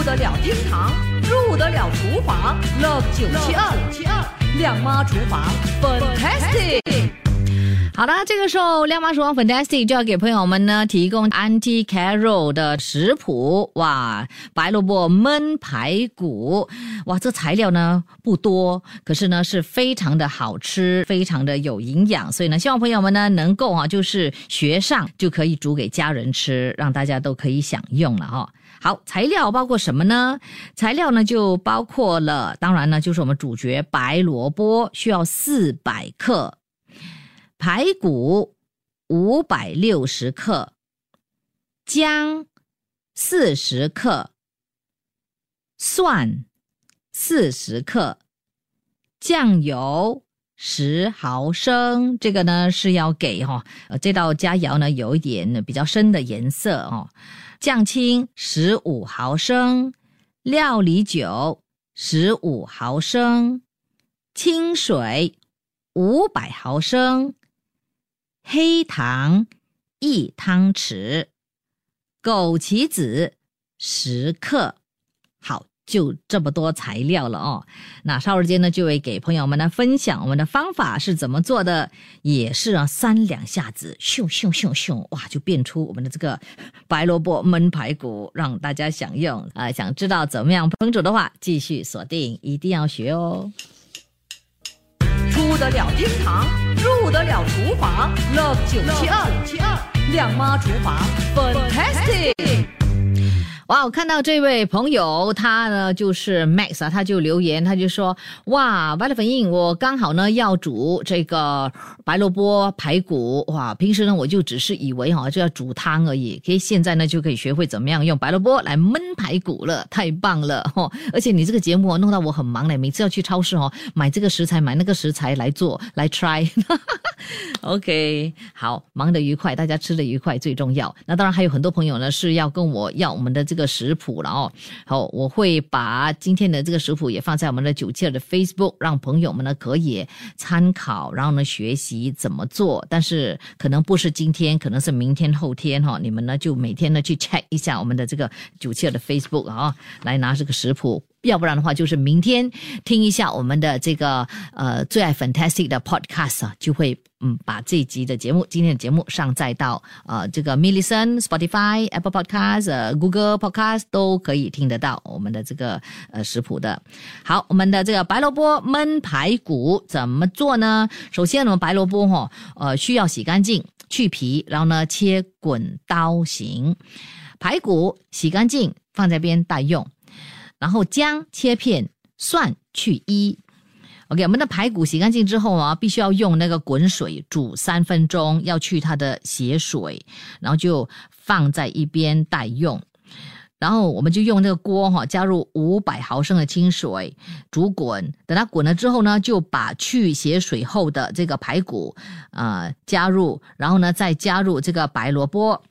入得了厅堂，入得了厨房，Love 九七二七二亮妈厨房，Fantastic。好的，这个时候亮妈厨房 Fantastic 就要给朋友们呢提供 Auntie Carol 的食谱。哇，白萝卜焖排骨，哇，这材料呢不多，可是呢是非常的好吃，非常的有营养。所以呢，希望朋友们呢能够啊，就是学上就可以煮给家人吃，让大家都可以享用了哈。好，材料包括什么呢？材料呢就包括了，当然呢就是我们主角白萝卜需要四百克。排骨五百六十克，姜四十克，蒜四十克，酱油十毫升。这个呢是要给哈，呃，这道佳肴呢有一点比较深的颜色哦。酱青十五毫升，料理酒十五毫升，清水五百毫升。黑糖一汤匙，枸杞子十克。好，就这么多材料了哦。那稍后间呢，就会给朋友们呢分享我们的方法是怎么做的，也是啊，三两下子，咻咻咻咻，哇，就变出我们的这个白萝卜焖排骨，让大家享用啊。想知道怎么样烹煮的话，继续锁定，一定要学哦。出得了厅堂，入得了厨房，Love 九七二，亮妈厨房，Fantastic。哇，我看到这位朋友，他呢就是 Max 啊，他就留言，他就说：哇，白了粉印，我刚好呢要煮这个白萝卜排骨。哇，平时呢我就只是以为哈就要煮汤而已，可以现在呢就可以学会怎么样用白萝卜来焖排骨了，太棒了哈！而且你这个节目弄到我很忙嘞，每次要去超市哦买这个食材买那个食材来做来 try。OK，好，忙得愉快，大家吃的愉快最重要。那当然还有很多朋友呢是要跟我要我们的这个。个食谱了哦，好，我会把今天的这个食谱也放在我们的九七二的 Facebook，让朋友们呢可以参考，然后呢学习怎么做。但是可能不是今天，可能是明天、后天哈。你们呢就每天呢去 check 一下我们的这个九七二的 Facebook 啊，来拿这个食谱。要不然的话，就是明天听一下我们的这个呃最爱 Fantastic 的 Podcast 啊，就会嗯把这集的节目今天的节目上载到呃这个 m i l l i c e n Spotify、Apple Podcast、呃 Google Podcast 都可以听得到我们的这个呃食谱的。好，我们的这个白萝卜焖排骨怎么做呢？首先，我们白萝卜哈呃需要洗干净、去皮，然后呢切滚刀形。排骨洗干净放在边待用。然后姜切片，蒜去衣。OK，我们的排骨洗干净之后啊，必须要用那个滚水煮三分钟，要去它的血水，然后就放在一边待用。然后我们就用这个锅哈，加入五百毫升的清水煮滚。等它滚了之后呢，就把去血水后的这个排骨啊加入，然后呢再加入这个白萝卜，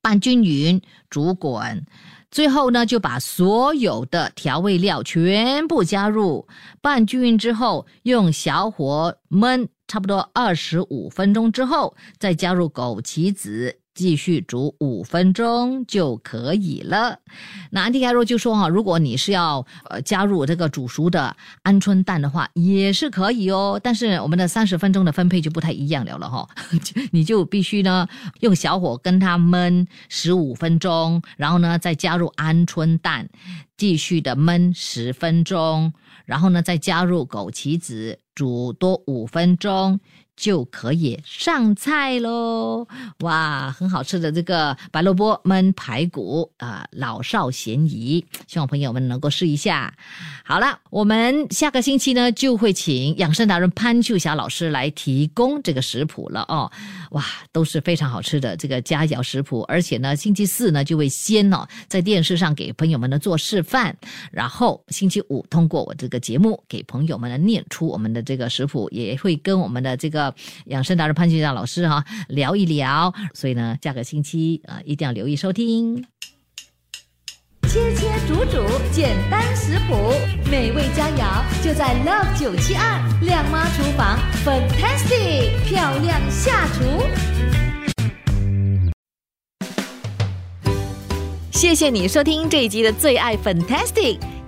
拌均匀，煮滚。最后呢，就把所有的调味料全部加入，拌均匀之后，用小火焖差不多二十五分钟之后，再加入枸杞子。继续煮五分钟就可以了。那安迪凯若就说哈，如果你是要呃加入这个煮熟的鹌鹑蛋的话，也是可以哦。但是我们的三十分钟的分配就不太一样了了哈，你就必须呢用小火跟它焖十五分钟，然后呢再加入鹌鹑蛋，继续的焖十分钟，然后呢再加入枸杞子，煮多五分钟。就可以上菜喽！哇，很好吃的这个白萝卜焖排骨啊，老少咸宜，希望朋友们能够试一下。好了，我们下个星期呢就会请养生达人潘秀霞老师来提供这个食谱了哦。哇，都是非常好吃的这个佳肴食谱，而且呢，星期四呢就会先哦在电视上给朋友们呢做示范，然后星期五通过我这个节目给朋友们呢念出我们的这个食谱，也会跟我们的这个。养生达人潘局长老师哈聊一聊，所以呢，下个星期啊一定要留意收听。切切煮煮，简单食谱，美味佳肴就在 Love 九七二靓妈厨房，Fantastic 漂亮下厨。谢谢你收听这一集的最爱 Fantastic，